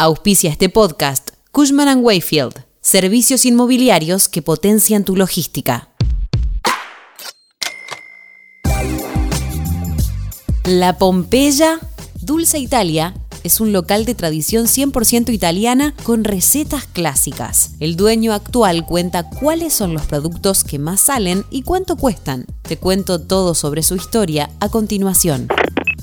Auspicia este podcast Cushman ⁇ Wayfield, servicios inmobiliarios que potencian tu logística. La Pompeya Dulce Italia es un local de tradición 100% italiana con recetas clásicas. El dueño actual cuenta cuáles son los productos que más salen y cuánto cuestan. Te cuento todo sobre su historia a continuación.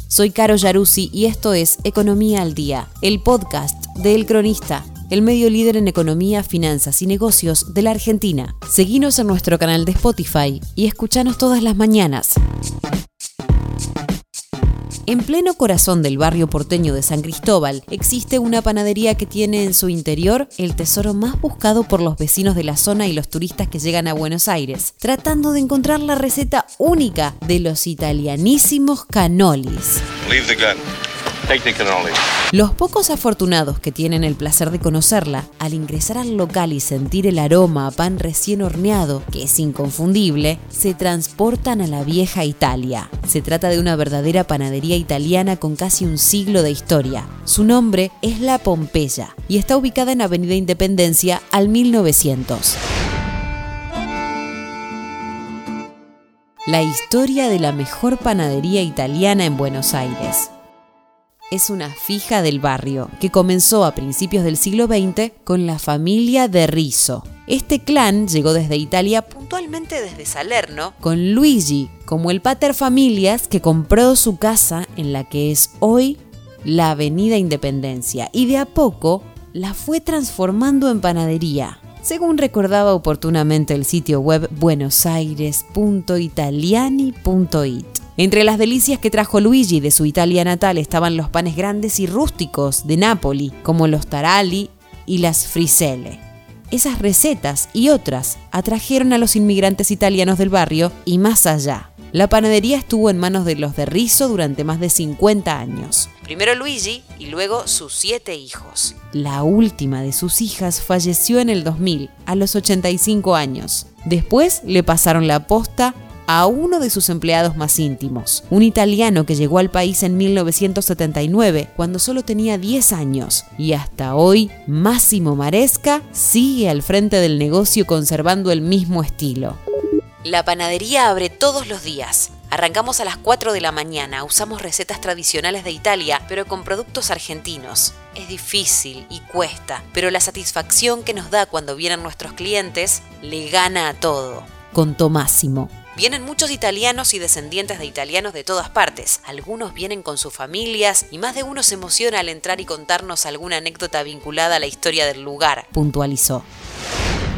Soy Caro Yaruzzi y esto es Economía al Día, el podcast de El Cronista, el medio líder en economía, finanzas y negocios de la Argentina. Seguinos en nuestro canal de Spotify y escuchanos todas las mañanas. En pleno corazón del barrio porteño de San Cristóbal existe una panadería que tiene en su interior el tesoro más buscado por los vecinos de la zona y los turistas que llegan a Buenos Aires, tratando de encontrar la receta única de los italianísimos canolis. Los pocos afortunados que tienen el placer de conocerla, al ingresar al local y sentir el aroma a pan recién horneado, que es inconfundible, se transportan a la vieja Italia. Se trata de una verdadera panadería italiana con casi un siglo de historia. Su nombre es La Pompeya y está ubicada en Avenida Independencia al 1900. La historia de la mejor panadería italiana en Buenos Aires es una fija del barrio que comenzó a principios del siglo XX con la familia de Rizzo. Este clan llegó desde Italia, puntualmente desde Salerno, con Luigi como el pater familias que compró su casa en la que es hoy la Avenida Independencia y de a poco la fue transformando en panadería. Según recordaba oportunamente el sitio web buenosaires.italiani.it. Entre las delicias que trajo Luigi de su Italia natal estaban los panes grandes y rústicos de Nápoli, como los tarali y las friselle. Esas recetas y otras atrajeron a los inmigrantes italianos del barrio y más allá. La panadería estuvo en manos de los de Rizzo durante más de 50 años. Primero Luigi y luego sus siete hijos. La última de sus hijas falleció en el 2000, a los 85 años. Después le pasaron la posta a uno de sus empleados más íntimos, un italiano que llegó al país en 1979, cuando solo tenía 10 años, y hasta hoy Massimo Maresca sigue al frente del negocio conservando el mismo estilo. La panadería abre todos los días. Arrancamos a las 4 de la mañana, usamos recetas tradicionales de Italia, pero con productos argentinos. Es difícil y cuesta, pero la satisfacción que nos da cuando vienen nuestros clientes le gana a todo. Contó Máximo. Vienen muchos italianos y descendientes de italianos de todas partes. Algunos vienen con sus familias y más de uno se emociona al entrar y contarnos alguna anécdota vinculada a la historia del lugar, puntualizó.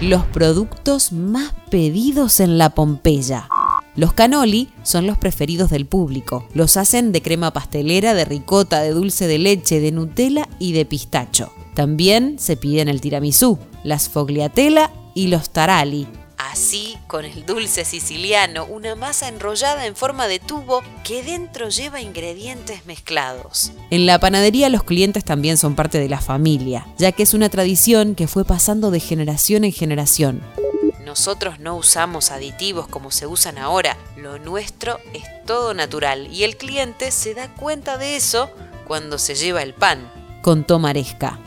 Los productos más pedidos en la Pompeya. Los canoli son los preferidos del público. Los hacen de crema pastelera, de ricota, de dulce de leche, de Nutella y de pistacho. También se piden el tiramisú, las fogliatella y los tarali, Así, con el dulce siciliano, una masa enrollada en forma de tubo que dentro lleva ingredientes mezclados. En la panadería los clientes también son parte de la familia, ya que es una tradición que fue pasando de generación en generación. Nosotros no usamos aditivos como se usan ahora, lo nuestro es todo natural y el cliente se da cuenta de eso cuando se lleva el pan, contó Maresca.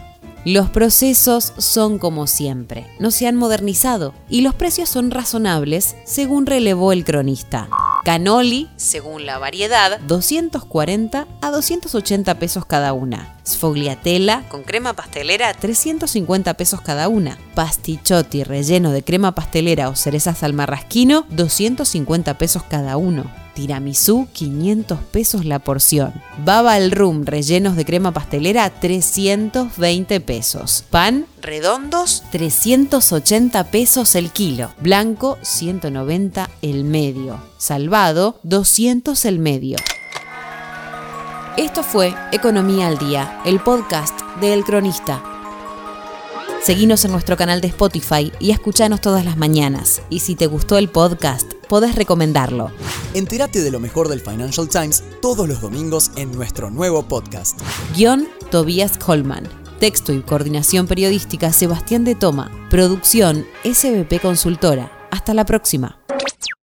Los procesos son como siempre, no se han modernizado y los precios son razonables, según relevó el cronista. Canoli, según la variedad, 240 a 280 pesos cada una. Sfogliatella con crema pastelera, 350 pesos cada una. Pastichotti relleno de crema pastelera o cerezas al marrasquino, 250 pesos cada uno tiramisú 500 pesos la porción. Baba al rum rellenos de crema pastelera 320 pesos. Pan redondos 380 pesos el kilo. Blanco 190 el medio. Salvado 200 el medio. Esto fue Economía al Día, el podcast de El Cronista. Seguinos en nuestro canal de Spotify y escuchanos todas las mañanas. Y si te gustó el podcast, podés recomendarlo. Entérate de lo mejor del Financial Times todos los domingos en nuestro nuevo podcast. Guión Tobias Holman. Texto y coordinación periodística Sebastián de Toma. Producción SBP Consultora. Hasta la próxima.